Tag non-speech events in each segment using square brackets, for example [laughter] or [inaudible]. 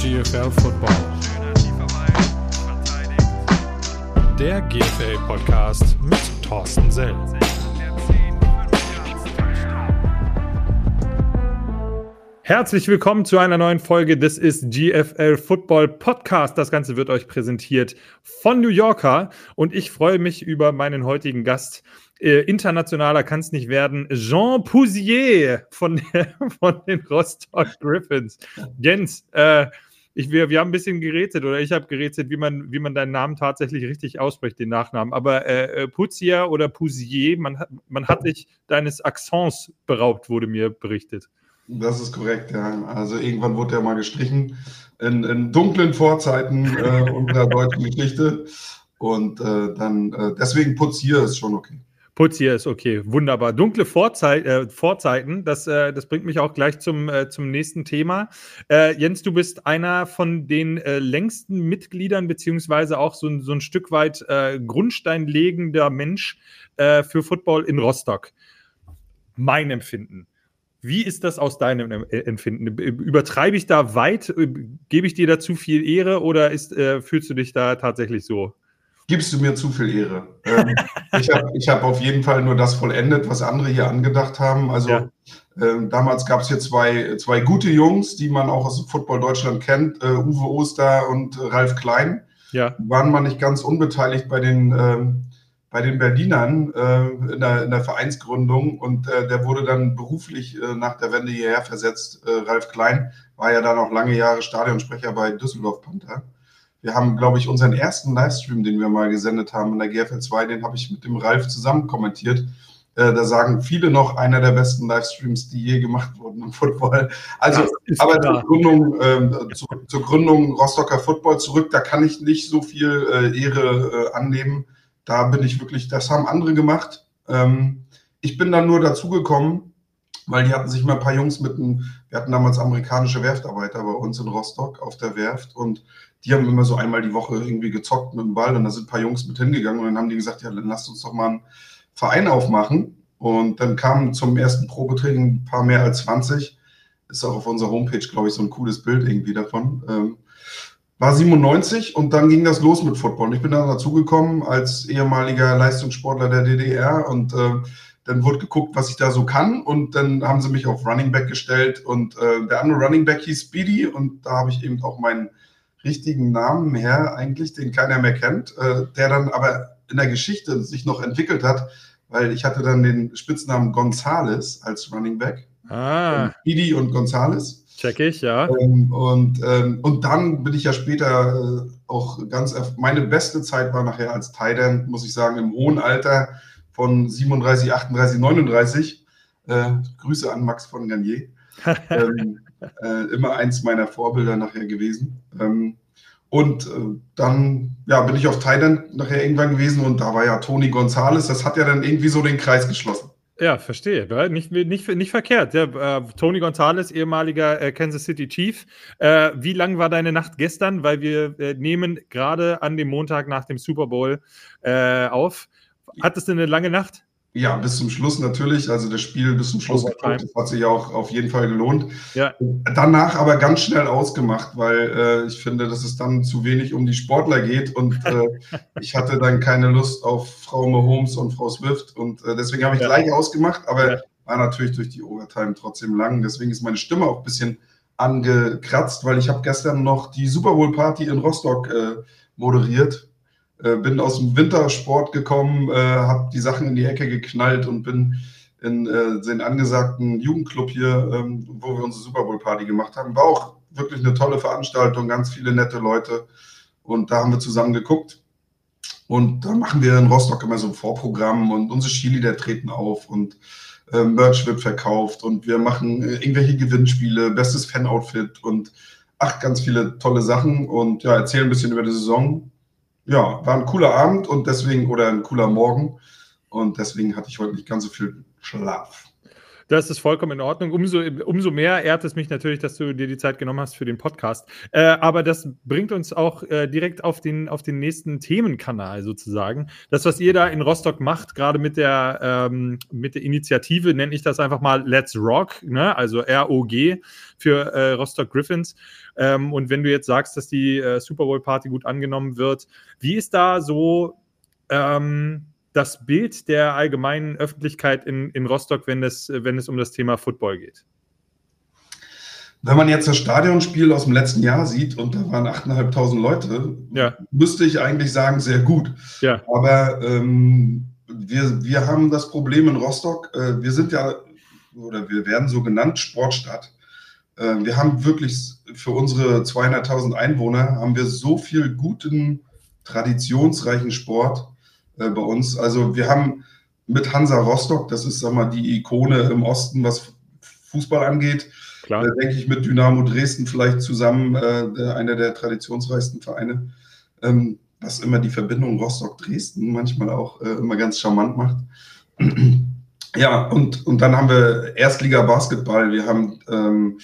GFL Football. Der GFL Podcast mit Thorsten Sell. Herzlich willkommen zu einer neuen Folge. Das ist GFL Football Podcast. Das Ganze wird euch präsentiert von New Yorker und ich freue mich über meinen heutigen Gast. Äh, internationaler kann es nicht werden. Jean Pousier von, der, [laughs] von den Rostock Griffins. Jens, äh, ich, wir, wir haben ein bisschen gerätselt oder ich habe gerätselt, wie man, wie man deinen Namen tatsächlich richtig ausspricht, den Nachnamen. Aber äh, äh Pousier oder Pousier, man, man hat dich deines Accents beraubt, wurde mir berichtet. Das ist korrekt, ja. Also irgendwann wurde er mal gestrichen in, in dunklen Vorzeiten äh, unserer deutschen Geschichte. Und äh, dann, äh, deswegen Putzier ist schon okay. Putzier ist okay, wunderbar. Dunkle Vorzei äh, Vorzeiten, das, äh, das bringt mich auch gleich zum, äh, zum nächsten Thema. Äh, Jens, du bist einer von den äh, längsten Mitgliedern, beziehungsweise auch so, so ein Stück weit äh, grundsteinlegender Mensch für Football in Rostock. Mein Empfinden. Wie ist das aus deinem Empfinden? Übertreibe ich da weit? Gebe ich dir da zu viel Ehre oder ist, fühlst du dich da tatsächlich so? Gibst du mir zu viel Ehre? Ähm, ich habe ich hab auf jeden Fall nur das vollendet, was andere hier angedacht haben. Also ja. ähm, damals gab es hier zwei, zwei gute Jungs, die man auch aus Football Deutschland kennt, äh, Uwe Oster und Ralf Klein. Ja. Waren mal nicht ganz unbeteiligt bei den ähm, bei den Berlinern äh, in, der, in, der, Vereinsgründung und äh, der wurde dann beruflich äh, nach der Wende hierher versetzt. Äh, Ralf Klein war ja dann auch lange Jahre Stadionsprecher bei Düsseldorf Panther. Wir haben, glaube ich, unseren ersten Livestream, den wir mal gesendet haben in der GFL 2, den habe ich mit dem Ralf zusammen kommentiert. Äh, da sagen viele noch, einer der besten Livestreams, die je gemacht wurden im Football. Also, aber zur Gründung, äh, zu, zur Gründung Rostocker Football zurück, da kann ich nicht so viel äh, Ehre annehmen da bin ich wirklich, das haben andere gemacht. Ähm, ich bin dann nur dazugekommen, weil die hatten sich mal ein paar Jungs mit einem, wir hatten damals amerikanische Werftarbeiter bei uns in Rostock auf der Werft und die haben immer so einmal die Woche irgendwie gezockt mit dem Ball und da sind ein paar Jungs mit hingegangen und dann haben die gesagt, ja, dann lasst uns doch mal einen Verein aufmachen. Und dann kamen zum ersten Probetraining ein paar mehr als 20. Ist auch auf unserer Homepage, glaube ich, so ein cooles Bild irgendwie davon. Ähm, war 97 und dann ging das los mit Football. Und ich bin dann dazugekommen als ehemaliger Leistungssportler der DDR und äh, dann wurde geguckt, was ich da so kann und dann haben sie mich auf Running Back gestellt und äh, der andere Running Back hieß Speedy und da habe ich eben auch meinen richtigen Namen her eigentlich, den keiner mehr kennt, äh, der dann aber in der Geschichte sich noch entwickelt hat, weil ich hatte dann den Spitznamen Gonzales als Running Back. Ah. Speedy und Gonzales. Check ich, ja. Ähm, und, ähm, und dann bin ich ja später äh, auch ganz, meine beste Zeit war nachher als Titan, muss ich sagen, im hohen Alter von 37, 38, 39. Äh, Grüße an Max von Garnier. [laughs] ähm, äh, immer eins meiner Vorbilder nachher gewesen. Ähm, und äh, dann ja, bin ich auf Thailand nachher irgendwann gewesen und da war ja Tony Gonzalez. Das hat ja dann irgendwie so den Kreis geschlossen. Ja, verstehe. Nicht, nicht, nicht verkehrt. Ja, äh, Tony Gonzalez, ehemaliger äh, Kansas City Chief. Äh, wie lang war deine Nacht gestern? Weil wir äh, nehmen gerade an dem Montag nach dem Super Bowl äh, auf. Hattest du eine lange Nacht? Ja, bis zum Schluss natürlich. Also das Spiel bis zum Schluss geguckt, das hat sich auch auf jeden Fall gelohnt. Ja. Danach aber ganz schnell ausgemacht, weil äh, ich finde, dass es dann zu wenig um die Sportler geht und äh, [laughs] ich hatte dann keine Lust auf Frau Mahomes und Frau Swift und äh, deswegen habe ich ja. gleich ausgemacht, aber ja. war natürlich durch die Overtime trotzdem lang. Deswegen ist meine Stimme auch ein bisschen angekratzt, weil ich habe gestern noch die Super Bowl Party in Rostock äh, moderiert äh, bin aus dem Wintersport gekommen, äh, habe die Sachen in die Ecke geknallt und bin in äh, den angesagten Jugendclub hier, ähm, wo wir unsere Super Bowl Party gemacht haben. War auch wirklich eine tolle Veranstaltung, ganz viele nette Leute. Und da haben wir zusammen geguckt. Und da machen wir in Rostock immer so ein Vorprogramm und unsere Cheerleader treten auf und äh, Merch wird verkauft und wir machen äh, irgendwelche Gewinnspiele, bestes Fan-Outfit und ach, ganz viele tolle Sachen und ja, erzählen ein bisschen über die Saison ja, war ein cooler Abend und deswegen, oder ein cooler Morgen. Und deswegen hatte ich heute nicht ganz so viel Schlaf. Das ist vollkommen in Ordnung. Umso, umso mehr ehrt es mich natürlich, dass du dir die Zeit genommen hast für den Podcast. Äh, aber das bringt uns auch äh, direkt auf den, auf den nächsten Themenkanal sozusagen. Das, was ihr da in Rostock macht, gerade mit der, ähm, mit der Initiative, nenne ich das einfach mal Let's Rock, ne? also ROG für äh, Rostock Griffins. Ähm, und wenn du jetzt sagst, dass die äh, Super Bowl Party gut angenommen wird, wie ist da so ähm, das Bild der allgemeinen Öffentlichkeit in, in Rostock, wenn es, wenn es um das Thema Football geht? Wenn man jetzt das Stadionspiel aus dem letzten Jahr sieht und da waren 8.500 Leute, ja. müsste ich eigentlich sagen, sehr gut. Ja. Aber ähm, wir, wir haben das Problem in Rostock, äh, wir sind ja, oder wir werden so genannt, Sportstadt. Äh, wir haben wirklich für unsere 200.000 Einwohner, haben wir so viel guten, traditionsreichen Sport äh, bei uns. Also wir haben mit Hansa Rostock, das ist sag mal die Ikone im Osten, was Fußball angeht. Klar. Äh, denke ich mit Dynamo Dresden vielleicht zusammen äh, einer der traditionsreichsten Vereine, ähm, was immer die Verbindung Rostock-Dresden manchmal auch äh, immer ganz charmant macht. [clears throat] ja, und, und dann haben wir Erstliga Basketball, wir haben ähm,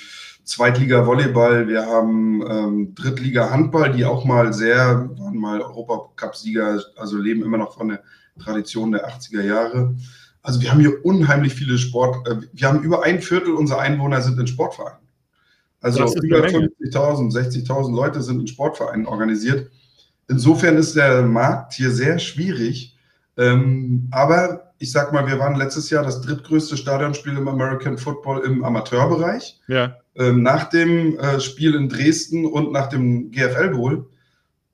Zweitliga Volleyball, wir haben ähm, Drittliga Handball, die auch mal sehr, waren mal Europacup-Sieger, also leben immer noch von der Tradition der 80er Jahre. Also wir haben hier unheimlich viele Sport, äh, wir haben über ein Viertel unserer Einwohner sind in Sportvereinen. Also über 50.000, 60.000 Leute sind in Sportvereinen organisiert. Insofern ist der Markt hier sehr schwierig. Ähm, aber ich sag mal, wir waren letztes Jahr das drittgrößte Stadionspiel im American Football im Amateurbereich. Ja. Ähm, nach dem äh, Spiel in Dresden und nach dem GFL Bowl.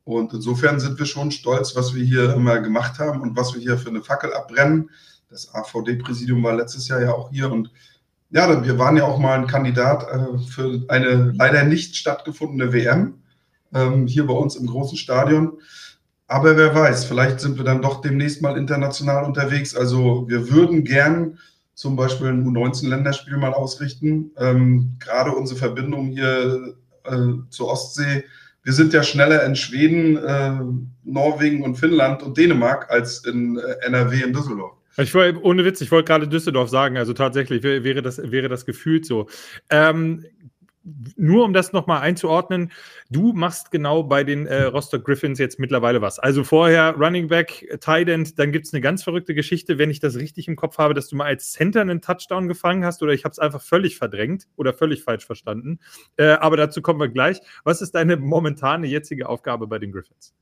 Und insofern sind wir schon stolz, was wir hier immer gemacht haben und was wir hier für eine Fackel abbrennen. Das AVD-Präsidium war letztes Jahr ja auch hier und ja, wir waren ja auch mal ein Kandidat äh, für eine leider nicht stattgefundene WM ähm, hier bei uns im großen Stadion. Aber wer weiß, vielleicht sind wir dann doch demnächst mal international unterwegs. Also wir würden gern zum Beispiel ein U19-Länderspiel mal ausrichten. Ähm, gerade unsere Verbindung hier äh, zur Ostsee. Wir sind ja schneller in Schweden, äh, Norwegen und Finnland und Dänemark als in äh, NRW in Düsseldorf. Ich wollte, ohne Witz, ich wollte gerade Düsseldorf sagen, also tatsächlich wäre das, wäre das gefühlt so. Ähm, nur um das nochmal einzuordnen, du machst genau bei den äh, Rostock Griffins jetzt mittlerweile was. Also vorher Running Back, Tight End, dann gibt es eine ganz verrückte Geschichte, wenn ich das richtig im Kopf habe, dass du mal als Center einen Touchdown gefangen hast oder ich habe es einfach völlig verdrängt oder völlig falsch verstanden. Äh, aber dazu kommen wir gleich. Was ist deine momentane jetzige Aufgabe bei den Griffins?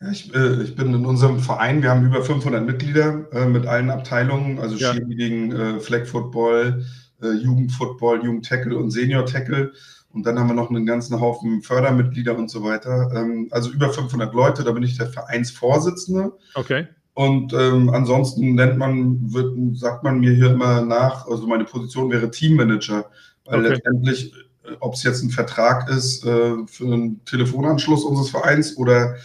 Ja, ich, äh, ich, bin in unserem Verein, wir haben über 500 Mitglieder äh, mit allen Abteilungen, also ja. Cheerleading, äh, Flag Football, äh, Jugendfootball, Jugendtackle und Senior-Tackle. Und dann haben wir noch einen ganzen Haufen Fördermitglieder und so weiter. Ähm, also über 500 Leute, da bin ich der Vereinsvorsitzende. Okay. Und ähm, ansonsten nennt man, wird, sagt man mir hier immer nach, also meine Position wäre Teammanager, weil okay. letztendlich, äh, ob es jetzt ein Vertrag ist äh, für einen Telefonanschluss unseres Vereins oder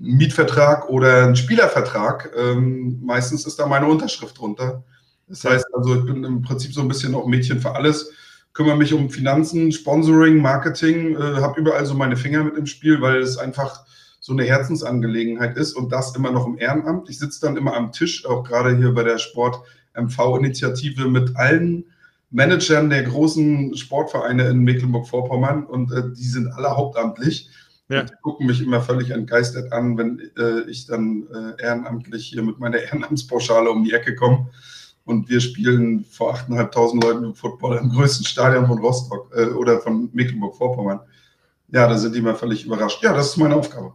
ein Mietvertrag oder ein Spielervertrag, ähm, meistens ist da meine Unterschrift drunter. Das heißt also, ich bin im Prinzip so ein bisschen auch Mädchen für alles, kümmere mich um Finanzen, Sponsoring, Marketing, äh, habe überall so meine Finger mit im Spiel, weil es einfach so eine Herzensangelegenheit ist und das immer noch im Ehrenamt. Ich sitze dann immer am Tisch, auch gerade hier bei der Sport-MV-Initiative mit allen Managern der großen Sportvereine in Mecklenburg-Vorpommern und äh, die sind alle hauptamtlich. Ja. Und gucken mich immer völlig entgeistert an, wenn äh, ich dann äh, ehrenamtlich hier mit meiner Ehrenamtspauschale um die Ecke komme und wir spielen vor 8.500 Leuten Football im größten Stadion von Rostock äh, oder von Mecklenburg-Vorpommern. Ja, da sind die mal völlig überrascht. Ja, das ist meine Aufgabe.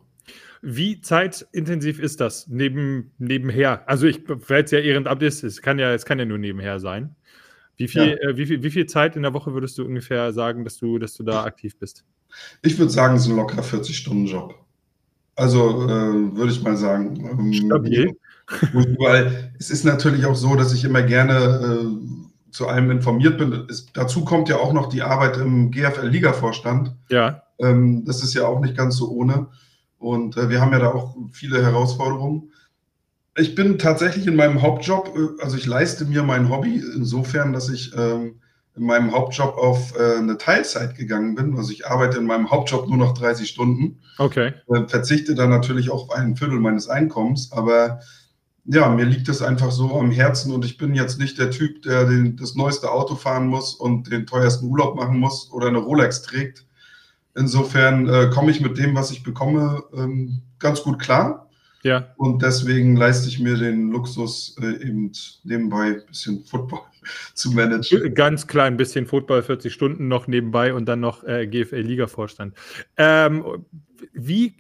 Wie zeitintensiv ist das neben, nebenher? Also ich, weil es ja Ehrenamt ist, es kann ja, es kann ja nur nebenher sein. Wie viel, ja. äh, wie, viel, wie viel Zeit in der Woche würdest du ungefähr sagen, dass du, dass du da aktiv bist? Ich würde sagen, es ist ein lockerer 40-Stunden-Job. Also äh, würde ich mal sagen. Ähm, Stabil. Weil es ist natürlich auch so, dass ich immer gerne äh, zu allem informiert bin. Es, dazu kommt ja auch noch die Arbeit im GFL-Liga-Vorstand. Ja. Ähm, das ist ja auch nicht ganz so ohne. Und äh, wir haben ja da auch viele Herausforderungen. Ich bin tatsächlich in meinem Hauptjob, äh, also ich leiste mir mein Hobby insofern, dass ich ähm, in meinem Hauptjob auf äh, eine Teilzeit gegangen bin. Also ich arbeite in meinem Hauptjob nur noch 30 Stunden. Okay. Äh, verzichte dann natürlich auch auf ein Viertel meines Einkommens, aber ja, mir liegt es einfach so am Herzen und ich bin jetzt nicht der Typ, der den, das neueste Auto fahren muss und den teuersten Urlaub machen muss oder eine Rolex trägt. Insofern äh, komme ich mit dem, was ich bekomme, ähm, ganz gut klar. Ja. Und deswegen leiste ich mir den Luxus, äh, eben nebenbei ein bisschen Football [laughs] zu managen. Ganz klein bisschen Football, 40 Stunden noch nebenbei und dann noch äh, GFL-Liga-Vorstand. Ähm, wie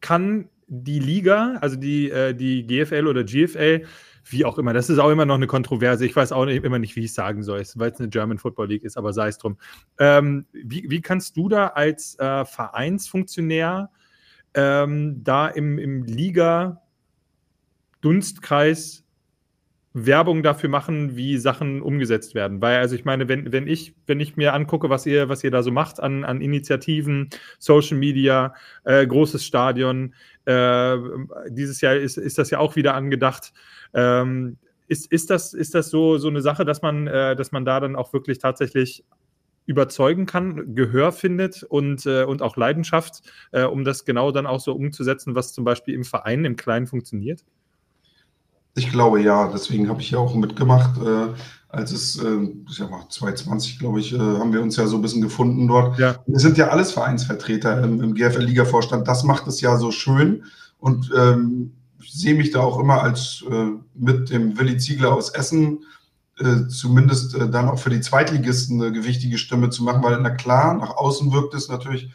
kann die Liga, also die, äh, die GFL oder GFL, wie auch immer, das ist auch immer noch eine Kontroverse. Ich weiß auch nicht, immer nicht, wie ich es sagen soll, weil es eine German Football League ist, aber sei es drum. Ähm, wie, wie kannst du da als äh, Vereinsfunktionär ähm, da im, im Liga-Dunstkreis Werbung dafür machen, wie Sachen umgesetzt werden. Weil, also ich meine, wenn, wenn ich, wenn ich mir angucke, was ihr, was ihr da so macht an, an Initiativen, Social Media, äh, großes Stadion, äh, dieses Jahr ist, ist das ja auch wieder angedacht. Ähm, ist, ist, das, ist das so, so eine Sache, dass man, äh, dass man da dann auch wirklich tatsächlich überzeugen kann, Gehör findet und, äh, und auch Leidenschaft, äh, um das genau dann auch so umzusetzen, was zum Beispiel im Verein, im Kleinen funktioniert? Ich glaube ja, deswegen habe ich ja auch mitgemacht. Äh, als es, äh, ich sag mal, 2020, glaube ich, äh, haben wir uns ja so ein bisschen gefunden dort. Ja. Wir sind ja alles Vereinsvertreter im, im GFL-Liga-Vorstand. Das macht es ja so schön. Und ähm, ich sehe mich da auch immer als äh, mit dem Willi Ziegler aus Essen äh, zumindest äh, dann auch für die Zweitligisten eine gewichtige Stimme zu machen, weil na klar, nach außen wirkt es natürlich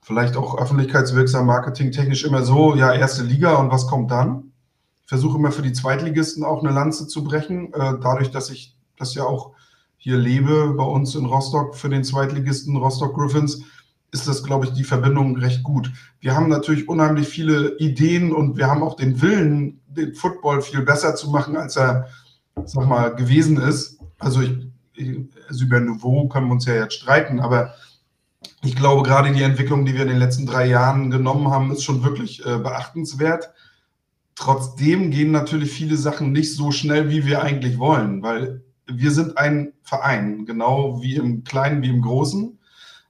vielleicht auch öffentlichkeitswirksam, marketingtechnisch immer so, ja, erste Liga und was kommt dann? Versuche immer für die Zweitligisten auch eine Lanze zu brechen. Äh, dadurch, dass ich das ja auch hier lebe bei uns in Rostock für den Zweitligisten Rostock Griffins, ist das, glaube ich, die Verbindung recht gut. Wir haben natürlich unheimlich viele Ideen und wir haben auch den Willen, den Football viel besser zu machen, als er, sag mal, gewesen ist. Also ich, also über Niveau können wir uns ja jetzt streiten, aber ich glaube, gerade die Entwicklung, die wir in den letzten drei Jahren genommen haben, ist schon wirklich äh, beachtenswert. Trotzdem gehen natürlich viele Sachen nicht so schnell, wie wir eigentlich wollen, weil wir sind ein Verein, genau wie im Kleinen wie im Großen.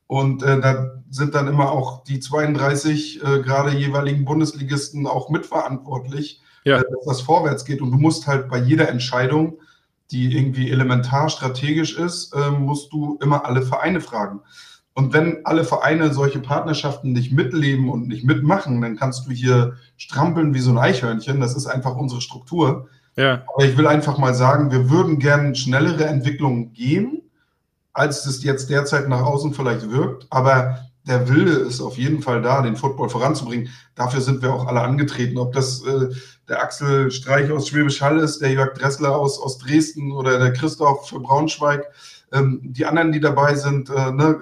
Und äh, da sind dann immer auch die 32 äh, gerade jeweiligen Bundesligisten auch mitverantwortlich, ja. äh, dass das vorwärts geht. Und du musst halt bei jeder Entscheidung, die irgendwie elementar strategisch ist, äh, musst du immer alle Vereine fragen. Und wenn alle Vereine solche Partnerschaften nicht mitleben und nicht mitmachen, dann kannst du hier strampeln wie so ein Eichhörnchen. Das ist einfach unsere Struktur. Ja. Aber ich will einfach mal sagen, wir würden gerne schnellere Entwicklungen gehen, als es jetzt derzeit nach außen vielleicht wirkt. Aber der Wille ist auf jeden Fall da, den Football voranzubringen. Dafür sind wir auch alle angetreten. Ob das äh, der Axel Streich aus Schwäbisch Hall ist, der Jörg Dressler aus, aus Dresden oder der Christoph Braunschweig. Ähm, die anderen, die dabei sind, äh, ne,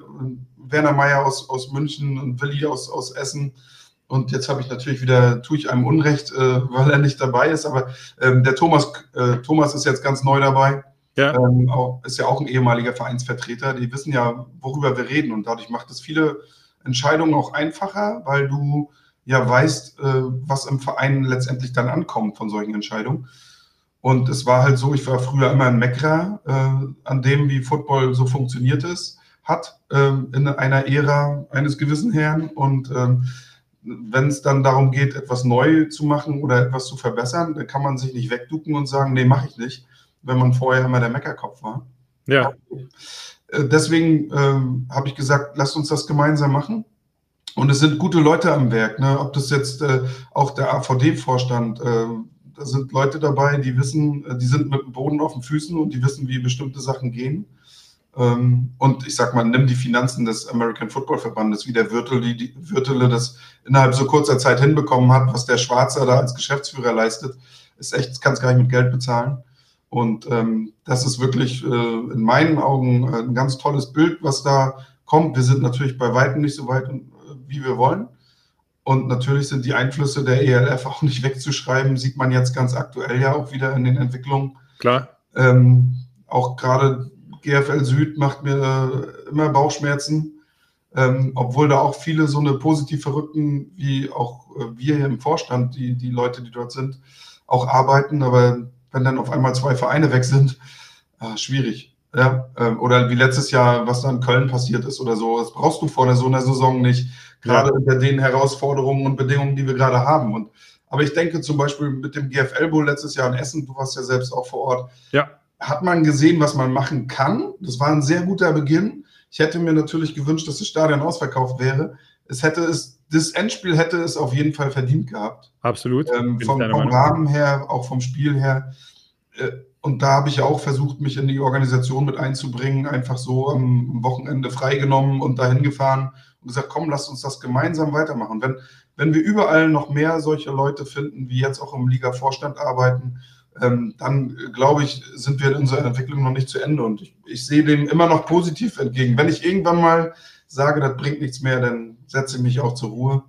Werner Meyer aus, aus München und Willi aus, aus Essen. Und jetzt habe ich natürlich wieder, tue ich einem Unrecht, äh, weil er nicht dabei ist. Aber ähm, der Thomas, äh, Thomas ist jetzt ganz neu dabei. Ja. Ähm, auch, ist ja auch ein ehemaliger Vereinsvertreter. Die wissen ja, worüber wir reden. Und dadurch macht es viele Entscheidungen auch einfacher, weil du ja weißt, äh, was im Verein letztendlich dann ankommt von solchen Entscheidungen. Und es war halt so, ich war früher immer ein Meckerer äh, an dem, wie Football so funktioniert ist hat ähm, in einer Ära eines gewissen Herrn. Und ähm, wenn es dann darum geht, etwas neu zu machen oder etwas zu verbessern, dann kann man sich nicht wegducken und sagen, nee, mache ich nicht, wenn man vorher immer der Meckerkopf war. Ja. Äh, deswegen ähm, habe ich gesagt, lasst uns das gemeinsam machen. Und es sind gute Leute am Werk, ne? ob das jetzt äh, auch der AVD-Vorstand, äh, da sind Leute dabei, die wissen, äh, die sind mit dem Boden auf den Füßen und die wissen, wie bestimmte Sachen gehen. Ähm, und ich sag mal, nimm die Finanzen des American Football Verbandes, wie der Würtele, Würtele das innerhalb so kurzer Zeit hinbekommen hat, was der Schwarzer da als Geschäftsführer leistet, ist echt, kann es gar nicht mit Geld bezahlen. Und ähm, das ist wirklich äh, in meinen Augen ein ganz tolles Bild, was da kommt. Wir sind natürlich bei weitem nicht so weit, äh, wie wir wollen. Und natürlich sind die Einflüsse der ELF auch nicht wegzuschreiben, sieht man jetzt ganz aktuell ja auch wieder in den Entwicklungen. Klar. Ähm, auch gerade GFL Süd macht mir äh, immer Bauchschmerzen, ähm, obwohl da auch viele so eine positiv Verrückten, wie auch äh, wir hier im Vorstand, die, die Leute, die dort sind, auch arbeiten. Aber wenn dann auf einmal zwei Vereine weg sind, äh, schwierig. Ja, ähm, oder wie letztes Jahr, was da in Köln passiert ist oder so. Das brauchst du vor der so einer Saison nicht, gerade ja. unter den Herausforderungen und Bedingungen, die wir gerade haben. Und Aber ich denke zum Beispiel mit dem GFL Bowl letztes Jahr in Essen, du warst ja selbst auch vor Ort, ja. Hat man gesehen, was man machen kann. Das war ein sehr guter Beginn. Ich hätte mir natürlich gewünscht, dass das Stadion ausverkauft wäre. Es hätte es, das Endspiel hätte es auf jeden Fall verdient gehabt. Absolut. Ähm, vom, vom Rahmen her, auch vom Spiel her. Äh, und da habe ich ja auch versucht, mich in die Organisation mit einzubringen, einfach so am Wochenende freigenommen und dahin gefahren und gesagt, komm, lass uns das gemeinsam weitermachen. Wenn, wenn wir überall noch mehr solche Leute finden, wie jetzt auch im Liga-Vorstand arbeiten, ähm, dann glaube ich, sind wir in unserer Entwicklung noch nicht zu Ende. Und ich, ich sehe dem immer noch positiv entgegen. Wenn ich irgendwann mal sage, das bringt nichts mehr, dann setze ich mich auch zur Ruhe.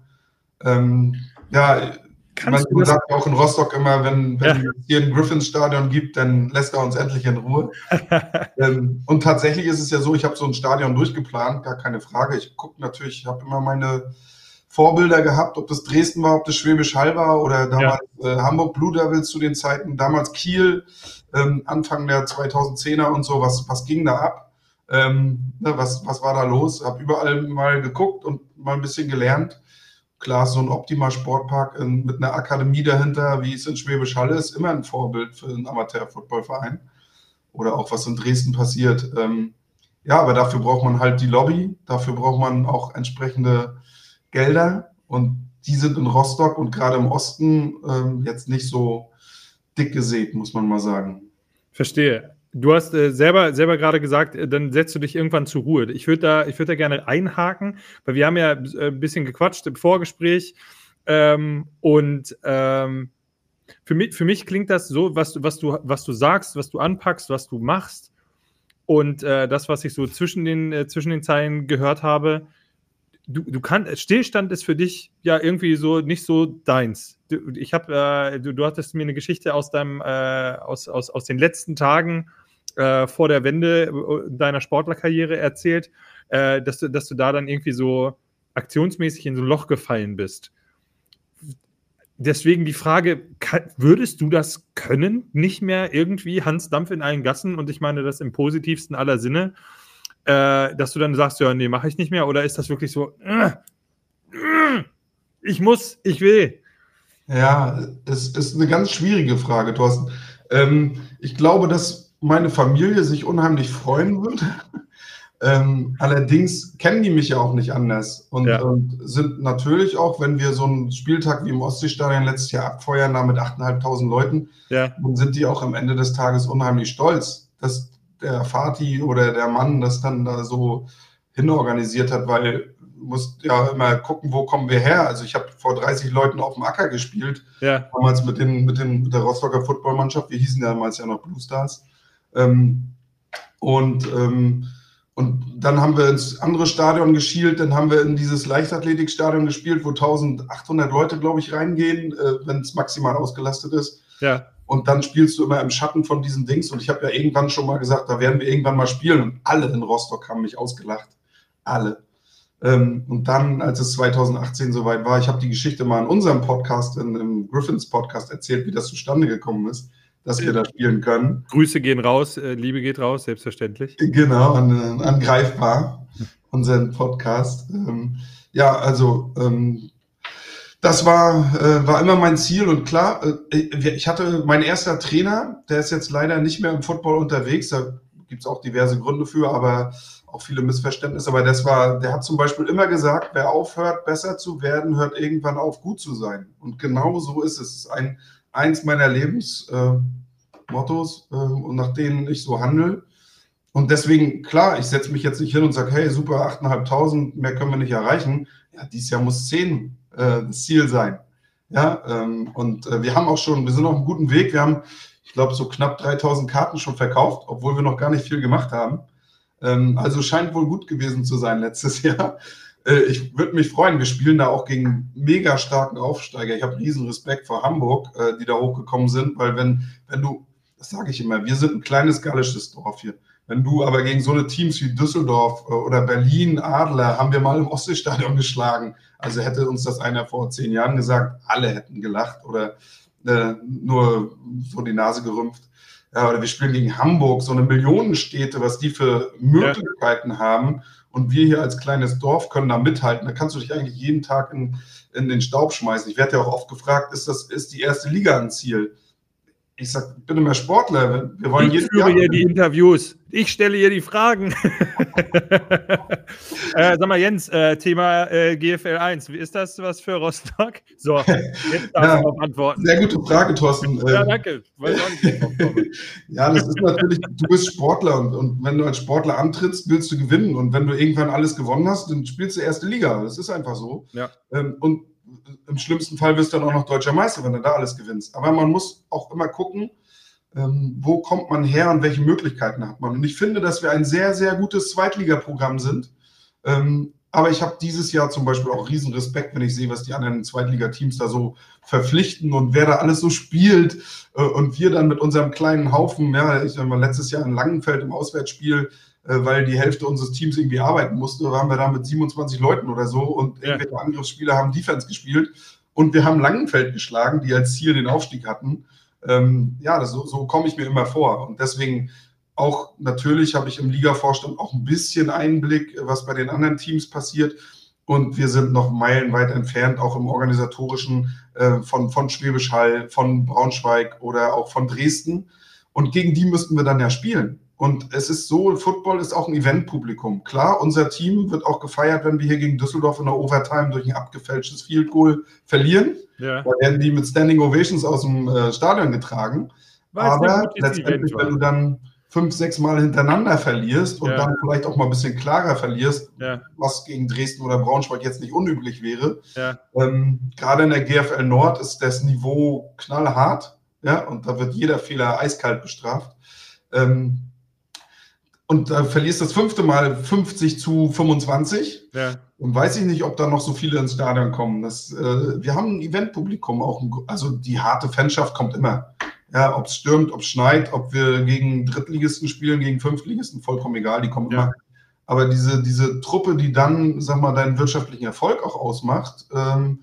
Ähm, ja, Kannst man sagt auch in Rostock immer, wenn, wenn ja. es hier ein Griffins-Stadion gibt, dann lässt er uns endlich in Ruhe. [laughs] ähm, und tatsächlich ist es ja so, ich habe so ein Stadion durchgeplant, gar keine Frage. Ich gucke natürlich, ich habe immer meine Vorbilder gehabt, ob das Dresden war, ob das Schwäbisch Hall war oder damals ja. äh, Hamburg Blue Devils zu den Zeiten, damals Kiel, ähm, Anfang der 2010er und so, was, was ging da ab? Ähm, ne, was, was war da los? Habe überall mal geguckt und mal ein bisschen gelernt. Klar, so ein Optima Sportpark in, mit einer Akademie dahinter, wie es in Schwäbisch Hall ist, immer ein Vorbild für einen Amateur-Footballverein. Oder auch was in Dresden passiert. Ähm, ja, aber dafür braucht man halt die Lobby, dafür braucht man auch entsprechende Gelder und die sind in Rostock und gerade im Osten ähm, jetzt nicht so dick gesät, muss man mal sagen. Verstehe. Du hast äh, selber, selber gerade gesagt, äh, dann setzt du dich irgendwann zur Ruhe. Ich würde da, würd da gerne einhaken, weil wir haben ja äh, ein bisschen gequatscht im Vorgespräch. Ähm, und ähm, für, mich, für mich klingt das so, was, du, was, du, was du sagst, was du anpackst, was du machst. Und äh, das, was ich so zwischen den, äh, zwischen den Zeilen gehört habe, du, du kannst, Stillstand ist für dich ja irgendwie so nicht so deins. Du, ich habe, äh, du, du hattest mir eine Geschichte aus deinem, äh, aus, aus, aus den letzten Tagen äh, vor der Wende äh, deiner Sportlerkarriere erzählt, äh, dass, du, dass du da dann irgendwie so aktionsmäßig in so ein Loch gefallen bist. Deswegen die Frage, kann, würdest du das können? Nicht mehr irgendwie Hans Dampf in allen Gassen und ich meine das im positivsten aller Sinne, äh, dass du dann sagst, ja, nee, mache ich nicht mehr? Oder ist das wirklich so, äh, äh, ich muss, ich will? Ja, es ist eine ganz schwierige Frage, Thorsten. Ähm, ich glaube, dass meine Familie sich unheimlich freuen wird. [laughs] ähm, allerdings kennen die mich ja auch nicht anders und, ja. und, sind natürlich auch, wenn wir so einen Spieltag wie im Ostseestadion letztes Jahr abfeuern, da mit 8.500 Leuten, ja. dann sind die auch am Ende des Tages unheimlich stolz, dass der Vati oder der Mann das dann da so hinorganisiert hat, weil muss ja immer gucken, wo kommen wir her. Also ich habe vor 30 Leuten auf dem Acker gespielt, ja. damals mit, den, mit, den, mit der Rostocker Footballmannschaft. Wir hießen ja damals ja noch Blue Stars. Ähm, und, ähm, und dann haben wir ins andere Stadion geschielt, dann haben wir in dieses Leichtathletikstadion gespielt, wo 1800 Leute, glaube ich, reingehen, äh, wenn es maximal ausgelastet ist. Ja und dann spielst du immer im Schatten von diesen Dings. Und ich habe ja irgendwann schon mal gesagt, da werden wir irgendwann mal spielen. Und alle in Rostock haben mich ausgelacht. Alle. Ähm, und dann, als es 2018 soweit war, ich habe die Geschichte mal in unserem Podcast, in, im Griffins Podcast erzählt, wie das zustande gekommen ist, dass wir da spielen können. Grüße gehen raus, äh, Liebe geht raus, selbstverständlich. Genau, an, angreifbar, unseren Podcast. Ähm, ja, also ähm, das war, äh, war immer mein Ziel und klar, äh, ich hatte mein erster Trainer, der ist jetzt leider nicht mehr im Football unterwegs, da gibt es auch diverse Gründe für, aber auch viele Missverständnisse. Aber das war, der hat zum Beispiel immer gesagt, wer aufhört, besser zu werden, hört irgendwann auf, gut zu sein. Und genau so ist es. Ein, eins meiner Lebensmottos äh, äh, und nach denen ich so handle. Und deswegen, klar, ich setze mich jetzt nicht hin und sage, hey, super, 8.500, mehr können wir nicht erreichen. Ja, dieses Jahr muss 10 äh, das Ziel sein. Ja, ähm, und äh, wir haben auch schon, wir sind auf einem guten Weg. Wir haben, ich glaube, so knapp 3000 Karten schon verkauft, obwohl wir noch gar nicht viel gemacht haben. Ähm, also scheint wohl gut gewesen zu sein letztes [laughs] Jahr. Äh, ich würde mich freuen. Wir spielen da auch gegen mega starken Aufsteiger. Ich habe riesen Respekt vor Hamburg, äh, die da hochgekommen sind, weil wenn, wenn du, das sage ich immer, wir sind ein kleines gallisches Dorf hier. Wenn du aber gegen so eine Teams wie Düsseldorf äh, oder Berlin, Adler, haben wir mal im Ostseestadion geschlagen. Also hätte uns das einer vor zehn Jahren gesagt, alle hätten gelacht oder äh, nur so die Nase gerümpft. Ja, oder wir spielen gegen Hamburg, so eine Millionenstädte, was die für Möglichkeiten ja. haben. und wir hier als kleines Dorf können da mithalten. Da kannst du dich eigentlich jeden Tag in, in den Staub schmeißen. Ich werde ja auch oft gefragt, ist das ist die erste Liga ein Ziel? Ich sage, bitte mehr Sportler. Wir wollen ich führe hier die Interviews. Ich stelle hier die Fragen. [laughs] äh, sag mal, Jens, äh, Thema äh, GFL 1. Wie ist das was für Rostock? So, [laughs] jetzt darfst ja, antworten. Sehr gute Frage, Thorsten. Ja, ähm, danke. [laughs] Ja, das ist natürlich, du bist Sportler und, und wenn du als Sportler antrittst, willst du gewinnen. Und wenn du irgendwann alles gewonnen hast, dann spielst du erste Liga. Das ist einfach so. Ja. Ähm, und im schlimmsten Fall wirst du dann auch noch deutscher Meister, wenn du da alles gewinnst. Aber man muss auch immer gucken, ähm, wo kommt man her und welche Möglichkeiten hat man. Und ich finde, dass wir ein sehr, sehr gutes Zweitligaprogramm sind. Ähm, aber ich habe dieses Jahr zum Beispiel auch riesen Respekt, wenn ich sehe, was die anderen Zweitligateams da so verpflichten und wer da alles so spielt. Äh, und wir dann mit unserem kleinen Haufen, ja, ich habe letztes Jahr in Langenfeld im Auswärtsspiel weil die Hälfte unseres Teams irgendwie arbeiten musste, waren wir da mit 27 Leuten oder so und ja. irgendwelche Angriffsspieler haben Defense gespielt und wir haben Langenfeld geschlagen, die als Ziel den Aufstieg hatten. Ähm, ja, das, so, so komme ich mir immer vor und deswegen auch natürlich habe ich im Liga-Vorstand auch ein bisschen Einblick, was bei den anderen Teams passiert. Und wir sind noch meilenweit entfernt, auch im organisatorischen äh, von, von Schwäbisch Hall, von Braunschweig oder auch von Dresden. Und gegen die müssten wir dann ja spielen. Und es ist so, Football ist auch ein Eventpublikum. Klar, unser Team wird auch gefeiert, wenn wir hier gegen Düsseldorf in der Overtime durch ein abgefälschtes Field Goal verlieren. Ja. Da werden die mit Standing Ovations aus dem äh, Stadion getragen. Weiß Aber letztendlich, wenn du dann fünf, sechs Mal hintereinander verlierst und ja. dann vielleicht auch mal ein bisschen klarer verlierst, ja. was gegen Dresden oder Braunschweig jetzt nicht unüblich wäre. Ja. Ähm, gerade in der GFL Nord ist das Niveau knallhart, ja, und da wird jeder Fehler eiskalt bestraft. Ähm, und da verlierst das fünfte Mal 50 zu 25. Ja. Und weiß ich nicht, ob da noch so viele ins Stadion kommen. Das, äh, wir haben ein Eventpublikum auch. Also die harte Fanschaft kommt immer. Ja, ob es stürmt, ob es schneit, ob wir gegen Drittligisten spielen, gegen Fünftligisten, vollkommen egal, die kommen ja. immer. Aber diese, diese Truppe, die dann, sag mal, deinen wirtschaftlichen Erfolg auch ausmacht, ähm,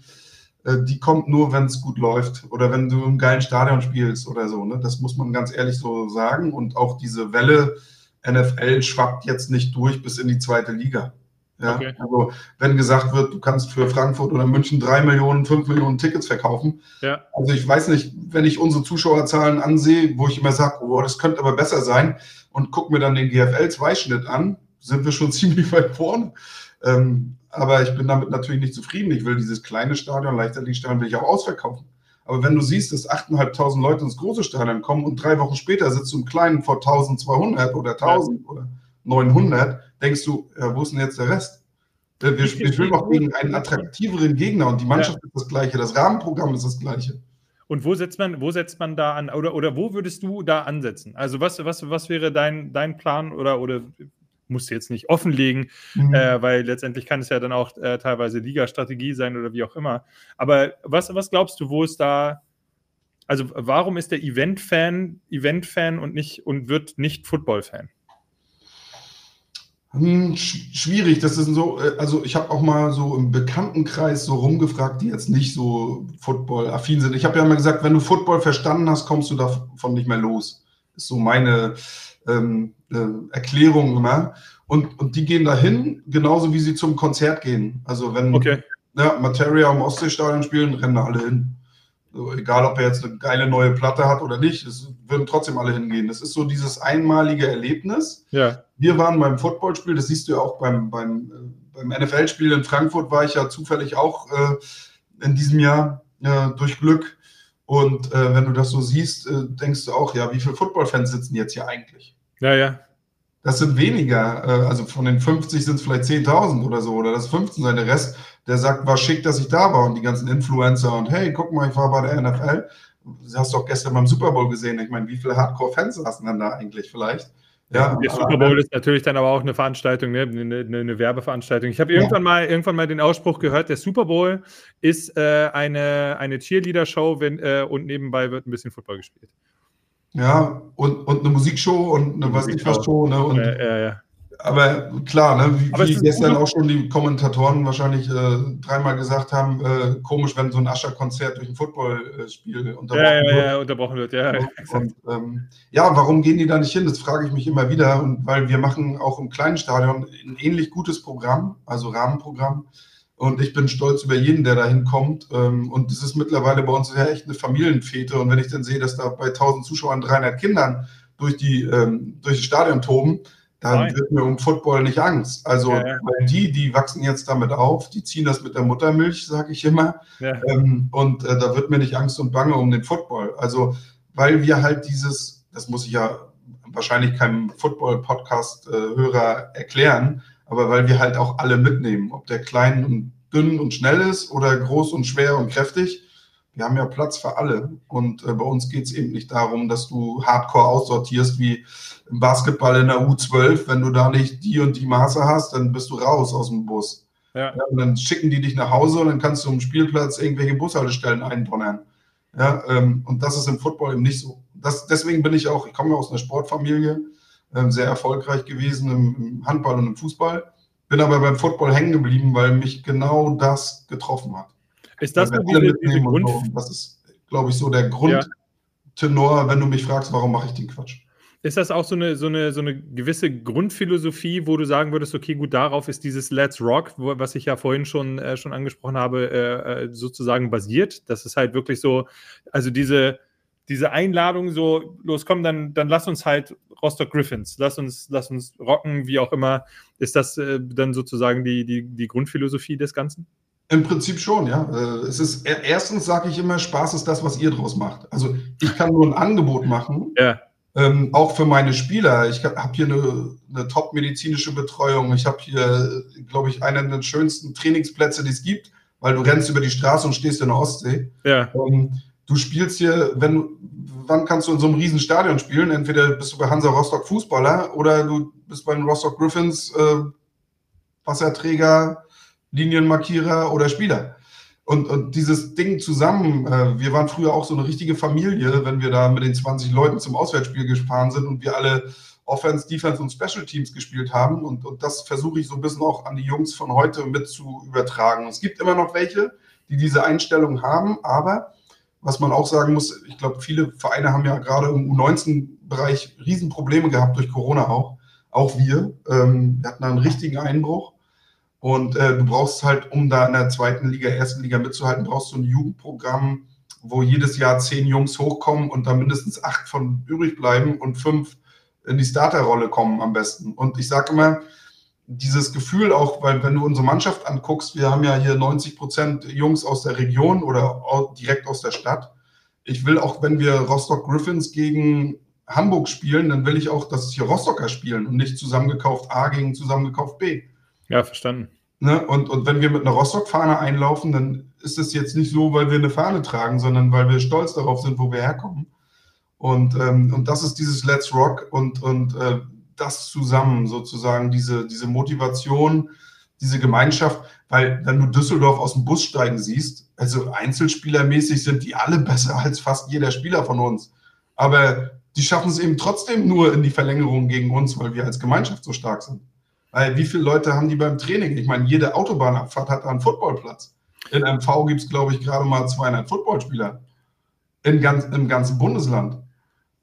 äh, die kommt nur, wenn es gut läuft oder wenn du im geilen Stadion spielst oder so. Ne? Das muss man ganz ehrlich so sagen. Und auch diese Welle, NFL schwappt jetzt nicht durch bis in die zweite Liga. Ja, okay. also wenn gesagt wird, du kannst für Frankfurt oder München drei Millionen, fünf Millionen Tickets verkaufen. Ja. Also ich weiß nicht, wenn ich unsere Zuschauerzahlen ansehe, wo ich immer sage, oh, das könnte aber besser sein und gucke mir dann den GFL-Zweischnitt an, sind wir schon [laughs] ziemlich weit vorne. Ähm, aber ich bin damit natürlich nicht zufrieden. Ich will dieses kleine Stadion, Leichtathletikstadion, will ich auch ausverkaufen. Aber wenn du siehst, dass 8.500 Leute ins große Stadion kommen und drei Wochen später sitzt du im Kleinen vor 1200 oder 1000 ja. oder 900, denkst du, ja, wo ist denn jetzt der Rest? Wir, wir spielen noch gegen einen attraktiveren Gegner und die Mannschaft ja. ist das gleiche, das Rahmenprogramm ist das gleiche. Und wo setzt man, wo setzt man da an oder, oder wo würdest du da ansetzen? Also was, was, was wäre dein, dein Plan oder, oder musst du jetzt nicht offenlegen, mhm. äh, weil letztendlich kann es ja dann auch äh, teilweise Liga-Strategie sein oder wie auch immer. Aber was, was glaubst du, wo ist da, also warum ist der Event-Fan Event-Fan und nicht und wird nicht Football-Fan? Hm, schwierig, das ist so, äh, also ich habe auch mal so im Bekanntenkreis so rumgefragt, die jetzt nicht so Football-affin sind. Ich habe ja immer gesagt, wenn du Football verstanden hast, kommst du davon nicht mehr los. Ist so meine ähm, äh, Erklärungen immer. Und, und die gehen dahin, genauso wie sie zum Konzert gehen. Also wenn okay. ja, Materia am Ostseestadion spielen, rennen da alle hin. So, egal, ob er jetzt eine geile neue Platte hat oder nicht, es würden trotzdem alle hingehen. Das ist so dieses einmalige Erlebnis. Ja. Wir waren beim Footballspiel, das siehst du ja auch beim, beim, äh, beim NFL-Spiel in Frankfurt, war ich ja zufällig auch äh, in diesem Jahr äh, durch Glück. Und äh, wenn du das so siehst, äh, denkst du auch, ja, wie viele Football-Fans sitzen jetzt hier eigentlich? Ja, ja. Das sind weniger, äh, also von den 50 sind es vielleicht 10.000 oder so, oder das 15 sein. Der Rest, der sagt, war schick, dass ich da war und die ganzen Influencer und hey, guck mal, ich war bei der NFL. Du hast doch gestern beim Super Bowl gesehen. Ich meine, wie viele Hardcore-Fans saßen dann da eigentlich vielleicht? Ja, der Super Bowl ist natürlich dann aber auch eine Veranstaltung, ne? eine, eine, eine Werbeveranstaltung. Ich habe irgendwann ja. mal irgendwann mal den Ausspruch gehört: Der Super Bowl ist äh, eine, eine Cheerleader-Show äh, und nebenbei wird ein bisschen Football gespielt. Ja, und, und eine Musikshow und eine was ich was Show. Ne? Und, ja, ja, ja. Aber klar, ne, wie, wie gestern auch schon die Kommentatoren wahrscheinlich äh, dreimal gesagt haben, äh, komisch, wenn so ein Ascher-Konzert durch ein Footballspiel unterbrochen ja, ja, wird. Ja, unterbrochen wird, ja. Und, ähm, ja, warum gehen die da nicht hin? Das frage ich mich immer wieder. Und weil wir machen auch im kleinen Stadion ein ähnlich gutes Programm, also Rahmenprogramm. Und ich bin stolz über jeden, der da hinkommt. Ähm, und das ist mittlerweile bei uns ja echt eine Familienfete. Und wenn ich dann sehe, dass da bei 1000 Zuschauern 300 Kindern durch, die, ähm, durch das Stadion toben, dann Nein. wird mir um Football nicht Angst. Also, ja, ja. die, die wachsen jetzt damit auf, die ziehen das mit der Muttermilch, sage ich immer. Ja. Ähm, und äh, da wird mir nicht Angst und Bange um den Football. Also, weil wir halt dieses, das muss ich ja wahrscheinlich keinem Football-Podcast-Hörer erklären, aber weil wir halt auch alle mitnehmen, ob der klein und dünn und schnell ist oder groß und schwer und kräftig. Wir haben ja Platz für alle. Und äh, bei uns geht es eben nicht darum, dass du hardcore aussortierst wie im Basketball in der U12. Wenn du da nicht die und die Maße hast, dann bist du raus aus dem Bus. Ja. ja. und dann schicken die dich nach Hause und dann kannst du am Spielplatz irgendwelche Bushaltestellen eindonnern. Ja, ähm, und das ist im Football eben nicht so. Das, deswegen bin ich auch, ich komme aus einer Sportfamilie, ähm, sehr erfolgreich gewesen im, im Handball und im Fußball, bin aber beim Football hängen geblieben, weil mich genau das getroffen hat. Ist das, diese, diese Grund so. das ist, glaube ich, so der Grundtenor, ja. wenn du mich fragst, warum mache ich den Quatsch? Ist das auch so eine, so, eine, so eine gewisse Grundphilosophie, wo du sagen würdest, okay, gut, darauf ist dieses Let's Rock, wo, was ich ja vorhin schon, äh, schon angesprochen habe, äh, äh sozusagen basiert? Das ist halt wirklich so, also diese, diese Einladung, so, los, komm, dann, dann lass uns halt Rostock Griffins, lass uns, lass uns rocken, wie auch immer. Ist das äh, dann sozusagen die, die, die Grundphilosophie des Ganzen? Im Prinzip schon, ja. Äh, es ist erstens sage ich immer, Spaß ist das, was ihr draus macht. Also ich kann nur ein Angebot machen, ja. ähm, auch für meine Spieler. Ich habe hier eine, eine top-medizinische Betreuung. Ich habe hier, glaube ich, einen der schönsten Trainingsplätze, die es gibt, weil du rennst über die Straße und stehst in der Ostsee. Ja. Ähm, du spielst hier, wenn wann kannst du in so einem riesen Stadion spielen? Entweder bist du bei Hansa Rostock Fußballer oder du bist bei den Rostock Griffins äh, Wasserträger Linienmarkierer oder Spieler. Und, und dieses Ding zusammen, äh, wir waren früher auch so eine richtige Familie, wenn wir da mit den 20 Leuten zum Auswärtsspiel gefahren sind und wir alle Offense, Defense und Special Teams gespielt haben. Und, und das versuche ich so ein bisschen auch an die Jungs von heute mit zu übertragen. Es gibt immer noch welche, die diese Einstellung haben, aber was man auch sagen muss, ich glaube, viele Vereine haben ja gerade im U19-Bereich Riesenprobleme gehabt durch Corona auch. Auch wir. Ähm, wir hatten einen richtigen Einbruch. Und äh, du brauchst halt, um da in der zweiten Liga, ersten Liga mitzuhalten, brauchst du ein Jugendprogramm, wo jedes Jahr zehn Jungs hochkommen und da mindestens acht von übrig bleiben und fünf in die Starterrolle kommen am besten. Und ich sage immer, dieses Gefühl auch, weil wenn du unsere Mannschaft anguckst, wir haben ja hier 90 Prozent Jungs aus der Region oder direkt aus der Stadt. Ich will auch, wenn wir Rostock Griffins gegen Hamburg spielen, dann will ich auch, dass hier Rostocker spielen und nicht zusammengekauft A gegen zusammengekauft B. Ja, verstanden. Ne? Und, und wenn wir mit einer Rostock-Fahne einlaufen, dann ist es jetzt nicht so, weil wir eine Fahne tragen, sondern weil wir stolz darauf sind, wo wir herkommen. Und, ähm, und das ist dieses Let's Rock und, und äh, das zusammen sozusagen, diese, diese Motivation, diese Gemeinschaft, weil wenn du Düsseldorf aus dem Bus steigen siehst, also einzelspielermäßig sind die alle besser als fast jeder Spieler von uns. Aber die schaffen es eben trotzdem nur in die Verlängerung gegen uns, weil wir als Gemeinschaft so stark sind. Weil wie viele Leute haben die beim Training? Ich meine, jede Autobahnabfahrt hat einen Footballplatz. In MV gibt es, glaube ich, gerade mal 200 Footballspieler. In ganz, Im ganzen Bundesland.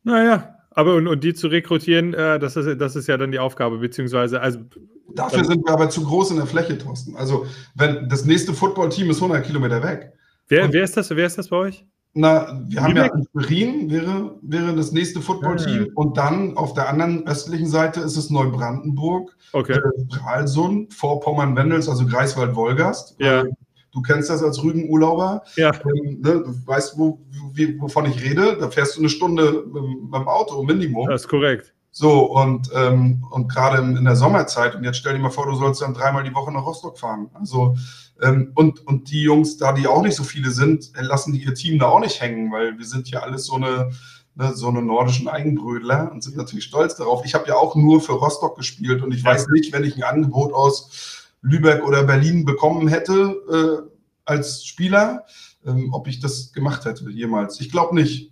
Naja, aber und, und die zu rekrutieren, äh, das, ist, das ist ja dann die Aufgabe, beziehungsweise. Also, Dafür sind wir aber zu groß in der Fläche, Thorsten. Also, wenn das nächste Footballteam ist 100 Kilometer weg. Wer, wer, ist das, wer ist das bei euch? Na, wir haben ja Berlin wäre, wäre das nächste Footballteam ja. und dann auf der anderen östlichen Seite ist es Neubrandenburg, okay. äh, Stralsund, Vorpommern-Wendels, also Greifswald-Wolgast. Ja. Du kennst das als Rügenurlauber. Ja. Ähm, ne, du weißt, wo, wie, wovon ich rede. Da fährst du eine Stunde mit, mit dem Auto, Minimum. Das ist korrekt. So, und, ähm, und gerade in, in, der Sommerzeit, und jetzt stell dir mal vor, du sollst dann dreimal die Woche nach Rostock fahren. Also, ähm, und, und die Jungs, da die auch nicht so viele sind, lassen die ihr Team da auch nicht hängen, weil wir sind ja alles so eine, ne, so eine nordischen Eigenbrödler und sind natürlich stolz darauf. Ich habe ja auch nur für Rostock gespielt und ich weiß nicht, wenn ich ein Angebot aus Lübeck oder Berlin bekommen hätte äh, als Spieler, ähm, ob ich das gemacht hätte jemals. Ich glaube nicht.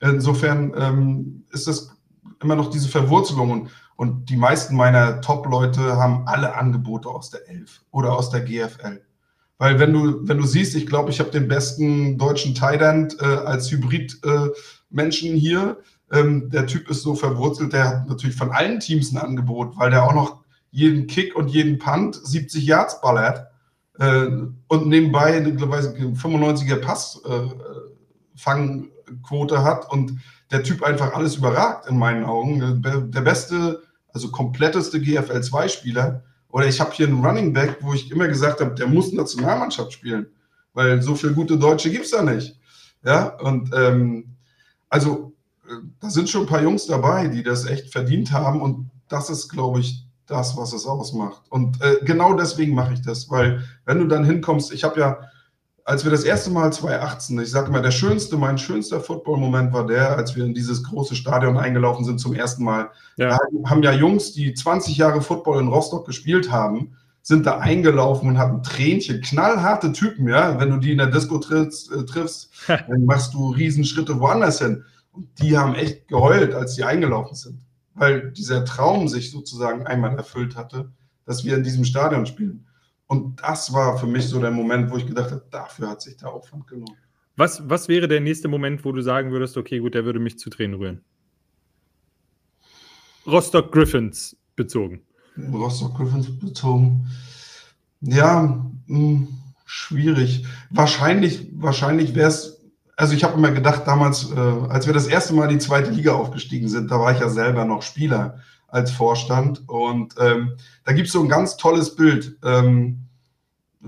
Insofern ähm, ist das immer noch diese Verwurzelung. Und, Und die meisten meiner Top-Leute haben alle Angebote aus der Elf oder aus der GFL. Weil wenn du, wenn du siehst, ich glaube, ich habe den besten deutschen Thailand äh, als Hybrid-Menschen äh, hier. Ähm, der Typ ist so verwurzelt, der hat natürlich von allen Teams ein Angebot, weil der auch noch jeden Kick und jeden Punt 70 Yards ballert äh, und nebenbei eine 95er Passfangquote äh, hat und der Typ einfach alles überragt in meinen Augen. Der, der beste, also kompletteste GFL-2-Spieler. Oder ich habe hier einen Running Back, wo ich immer gesagt habe, der muss Nationalmannschaft spielen, weil so viele gute Deutsche gibt es da nicht. Ja, und ähm, also äh, da sind schon ein paar Jungs dabei, die das echt verdient haben und das ist, glaube ich, das, was es ausmacht. Und äh, genau deswegen mache ich das, weil wenn du dann hinkommst, ich habe ja, als wir das erste Mal 2018, ich sage mal, der schönste, mein schönster Football-Moment war der, als wir in dieses große Stadion eingelaufen sind zum ersten Mal. Ja. Da haben ja Jungs, die 20 Jahre Football in Rostock gespielt haben, sind da eingelaufen und hatten Tränchen, knallharte Typen, ja. Wenn du die in der Disco triffst, äh, triffst dann machst du Riesenschritte woanders hin. Und die haben echt geheult, als die eingelaufen sind weil dieser Traum sich sozusagen einmal erfüllt hatte, dass wir in diesem Stadion spielen. Und das war für mich so der Moment, wo ich gedacht habe, dafür hat sich der Aufwand gelohnt. Was, was wäre der nächste Moment, wo du sagen würdest, okay, gut, der würde mich zu Tränen rühren? Rostock Griffins bezogen. Rostock Griffins bezogen. Ja, mh, hm, schwierig. Wahrscheinlich, wahrscheinlich wäre es also ich habe immer gedacht, damals, äh, als wir das erste Mal in die zweite Liga aufgestiegen sind, da war ich ja selber noch Spieler als Vorstand. Und ähm, da gibt es so ein ganz tolles Bild ähm,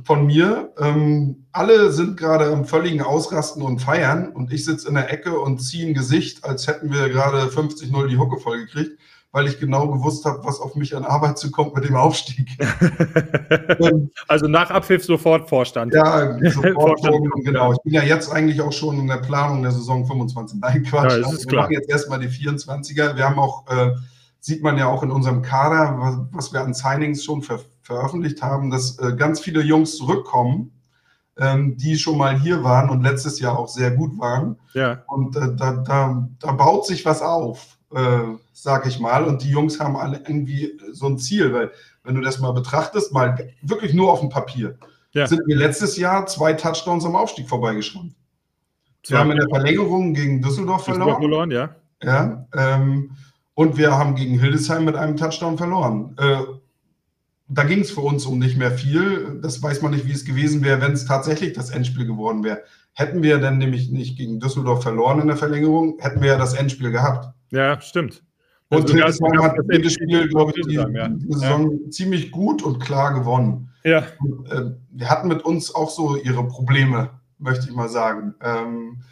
von mir. Ähm, alle sind gerade im völligen Ausrasten und Feiern und ich sitze in der Ecke und ziehe ein Gesicht, als hätten wir gerade 50-0 die Hucke vollgekriegt weil ich genau gewusst habe, was auf mich an Arbeit zukommt mit dem Aufstieg. [laughs] also nach Abpfiff sofort Vorstand. Ja, [laughs] sofort Vorstand, genau. Ich bin ja jetzt eigentlich auch schon in der Planung der Saison 25. Nein, Quatsch. Ja, also, wir klar. machen jetzt erstmal die 24er. Wir haben auch, äh, sieht man ja auch in unserem Kader, was, was wir an Signings schon ver veröffentlicht haben, dass äh, ganz viele Jungs zurückkommen, ähm, die schon mal hier waren und letztes Jahr auch sehr gut waren. Ja. Und äh, da, da, da baut sich was auf äh, sag ich mal. Und die Jungs haben alle irgendwie so ein Ziel, weil wenn du das mal betrachtest, mal wirklich nur auf dem Papier, ja. sind wir letztes Jahr zwei Touchdowns am Aufstieg vorbeigeschrammt. Wir haben in der Verlängerung gegen Düsseldorf verloren. verloren ja. ja ähm, und wir haben gegen Hildesheim mit einem Touchdown verloren. Äh, da ging es für uns um nicht mehr viel. Das weiß man nicht, wie es gewesen wäre, wenn es tatsächlich das Endspiel geworden wäre. Hätten wir dann nämlich nicht gegen Düsseldorf verloren in der Verlängerung, hätten wir ja das Endspiel gehabt. Ja, stimmt. Und also Hildesheim hat jedes Spiel, glaube ich, die, ja. Saison ja. ziemlich gut und klar gewonnen. Ja. Und, äh, die hatten mit uns auch so ihre Probleme, möchte ich mal sagen. Ähm,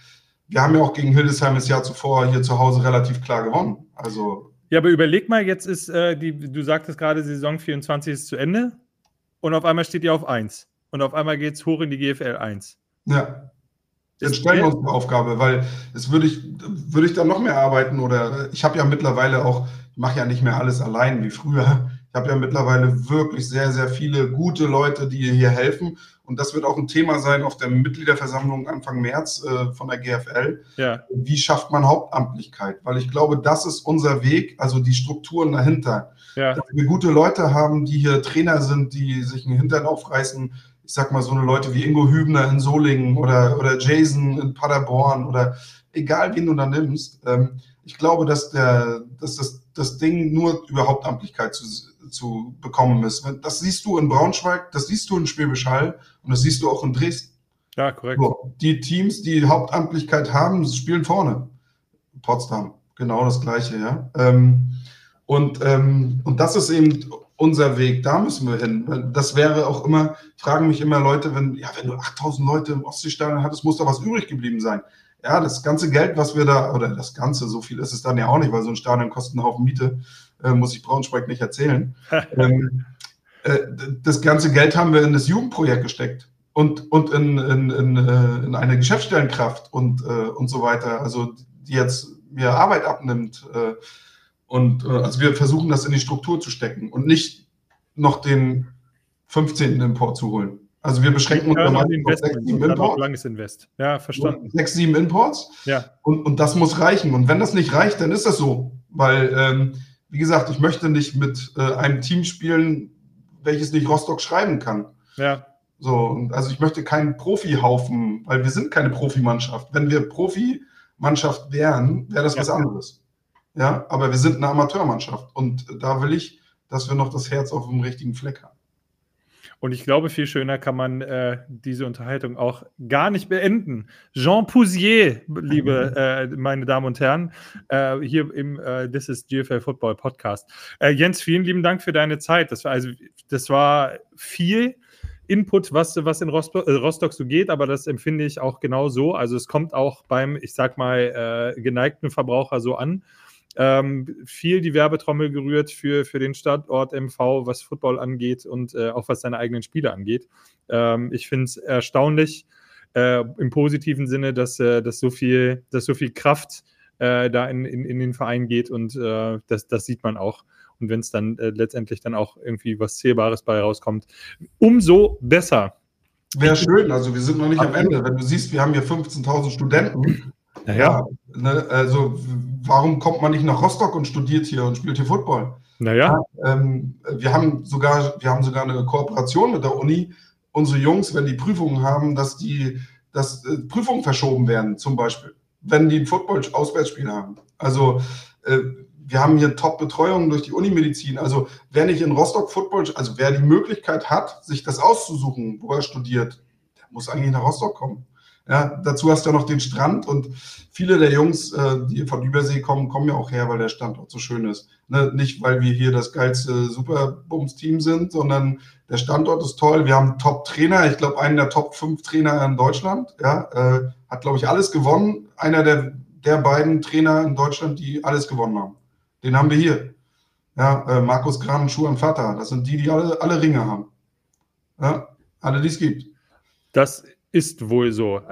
wir haben ja auch gegen Hildesheim das Jahr zuvor hier zu Hause relativ klar gewonnen. Also ja, aber überleg mal, jetzt ist äh, die, du sagtest gerade, Saison 24 ist zu Ende und auf einmal steht ihr auf 1 und auf einmal geht es hoch in die GFL 1. Ja. Jetzt stellen wir uns eine Aufgabe, weil es würde ich, würde ich dann noch mehr arbeiten oder ich habe ja mittlerweile auch, ich mache ja nicht mehr alles allein wie früher. Ich habe ja mittlerweile wirklich sehr, sehr viele gute Leute, die hier helfen. Und das wird auch ein Thema sein auf der Mitgliederversammlung Anfang März äh, von der GFL. Ja. Wie schafft man Hauptamtlichkeit? Weil ich glaube, das ist unser Weg, also die Strukturen dahinter. Ja. Dass wir gute Leute haben, die hier Trainer sind, die sich einen Hintern aufreißen, ich sag mal, so eine Leute wie Ingo Hübner in Solingen oder, oder Jason in Paderborn oder egal wen du da nimmst. Ähm, ich glaube, dass, der, dass das, das Ding nur über Hauptamtlichkeit zu, zu bekommen ist. Das siehst du in Braunschweig, das siehst du in Schwäbisch Hall und das siehst du auch in Dresden. Ja, korrekt. So, die Teams, die Hauptamtlichkeit haben, spielen vorne. Potsdam, genau das Gleiche, ja. Ähm, und, ähm, und das ist eben unser Weg, da müssen wir hin. Das wäre auch immer, fragen mich immer Leute, wenn, ja, wenn du 8000 Leute im Ostseestadion hattest, muss da was übrig geblieben sein. Ja, das ganze Geld, was wir da, oder das Ganze, so viel ist es dann ja auch nicht, weil so ein Stadion kostet einen Haufen Miete, äh, muss ich Braunschweig nicht erzählen. [laughs] ähm, äh, das ganze Geld haben wir in das Jugendprojekt gesteckt und, und in, in, in, äh, in eine Geschäftsstellenkraft und, äh, und so weiter, also die jetzt mir Arbeit abnimmt. Äh, und also wir versuchen das in die Struktur zu stecken und nicht noch den 15. Import zu holen. Also wir beschränken uns ja, auf sechs, sieben Imports. Langes Invest. Ja, verstanden. Sechs, sieben Imports. Ja. Und, und das muss reichen. Und wenn das nicht reicht, dann ist das so. Weil ähm, wie gesagt, ich möchte nicht mit äh, einem Team spielen, welches nicht Rostock schreiben kann. Ja. So, und also ich möchte keinen Profihaufen, weil wir sind keine Profimannschaft. Wenn wir Profimannschaft wären, wäre das ja. was anderes. Ja, aber wir sind eine Amateurmannschaft und da will ich, dass wir noch das Herz auf dem richtigen Fleck haben. Und ich glaube, viel schöner kann man äh, diese Unterhaltung auch gar nicht beenden. Jean Pousier, liebe [laughs] äh, meine Damen und Herren, äh, hier im äh, This is GFL Football Podcast. Äh, Jens, vielen lieben Dank für deine Zeit. Das war also, das war viel. Input, was, was in Rostock, äh, Rostock, so geht, aber das empfinde ich auch genau so. Also es kommt auch beim, ich sag mal, geneigten Verbraucher so an ähm, viel die Werbetrommel gerührt für, für den Standort MV, was Football angeht und äh, auch was seine eigenen Spiele angeht. Ähm, ich finde es erstaunlich äh, im positiven Sinne, dass, äh, dass, so, viel, dass so viel Kraft äh, da in, in, in den Verein geht und äh, das, das sieht man auch. Und wenn es dann äh, letztendlich dann auch irgendwie was Zählbares bei rauskommt, umso besser. Wäre schön, also wir sind noch nicht am Ende. Wenn du siehst, wir haben hier 15.000 Studenten. Naja. Ja, ne, also warum kommt man nicht nach Rostock und studiert hier und spielt hier Football? Naja. Ähm, wir, haben sogar, wir haben sogar eine Kooperation mit der Uni. Unsere Jungs, wenn die Prüfungen haben, dass die dass, äh, Prüfungen verschoben werden, zum Beispiel, wenn die ein Football-Auswärtsspiel haben. Also äh, wir haben hier Top-Betreuung durch die Unimedizin. Also wer nicht in Rostock Football, also wer die Möglichkeit hat, sich das auszusuchen, wo er studiert, der muss eigentlich nach Rostock kommen. Ja, dazu hast du ja noch den Strand und viele der Jungs, äh, die von Übersee kommen, kommen ja auch her, weil der Standort so schön ist. Ne? Nicht, weil wir hier das geilste Superbums-Team sind, sondern der Standort ist toll. Wir haben Top-Trainer, ich glaube, einen der Top 5 Trainer in Deutschland. Ja, äh, hat, glaube ich, alles gewonnen. Einer der, der beiden Trainer in Deutschland, die alles gewonnen haben. Den haben wir hier. Ja, äh, Markus Gran und Vater. Das sind die, die alle, alle Ringe haben. Ja, alle, die es gibt. Das ist wohl so.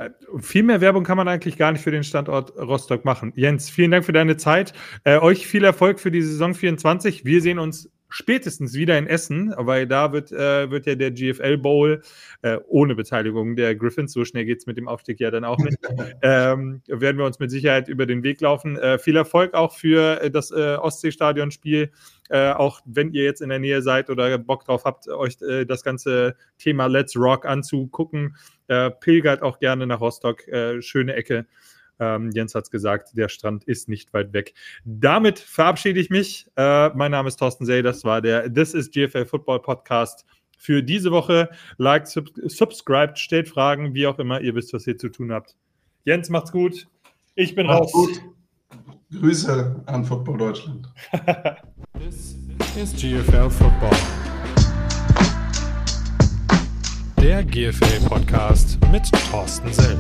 Viel mehr Werbung kann man eigentlich gar nicht für den Standort Rostock machen. Jens, vielen Dank für deine Zeit. Äh, euch viel Erfolg für die Saison 24. Wir sehen uns spätestens wieder in Essen, weil da wird, äh, wird ja der GFL Bowl äh, ohne Beteiligung der Griffins, so schnell geht es mit dem Aufstieg ja dann auch nicht, [laughs] ähm, werden wir uns mit Sicherheit über den Weg laufen. Äh, viel Erfolg auch für äh, das äh, Ostseestadion-Spiel, äh, auch wenn ihr jetzt in der Nähe seid oder Bock drauf habt, euch das ganze Thema Let's Rock anzugucken. pilgert auch gerne nach Rostock, schöne Ecke. Ähm, Jens hat es gesagt, der Strand ist nicht weit weg. Damit verabschiede ich mich. Äh, mein Name ist Thorsten Sey, das war der This is GFL Football Podcast für diese Woche. Like, sub subscribed, stellt Fragen, wie auch immer. Ihr wisst, was ihr zu tun habt. Jens, macht's gut. Ich bin macht's raus. Gut. Grüße an Football Deutschland. [laughs] This is GFL Football. Der GFL Podcast mit Thorsten Sell.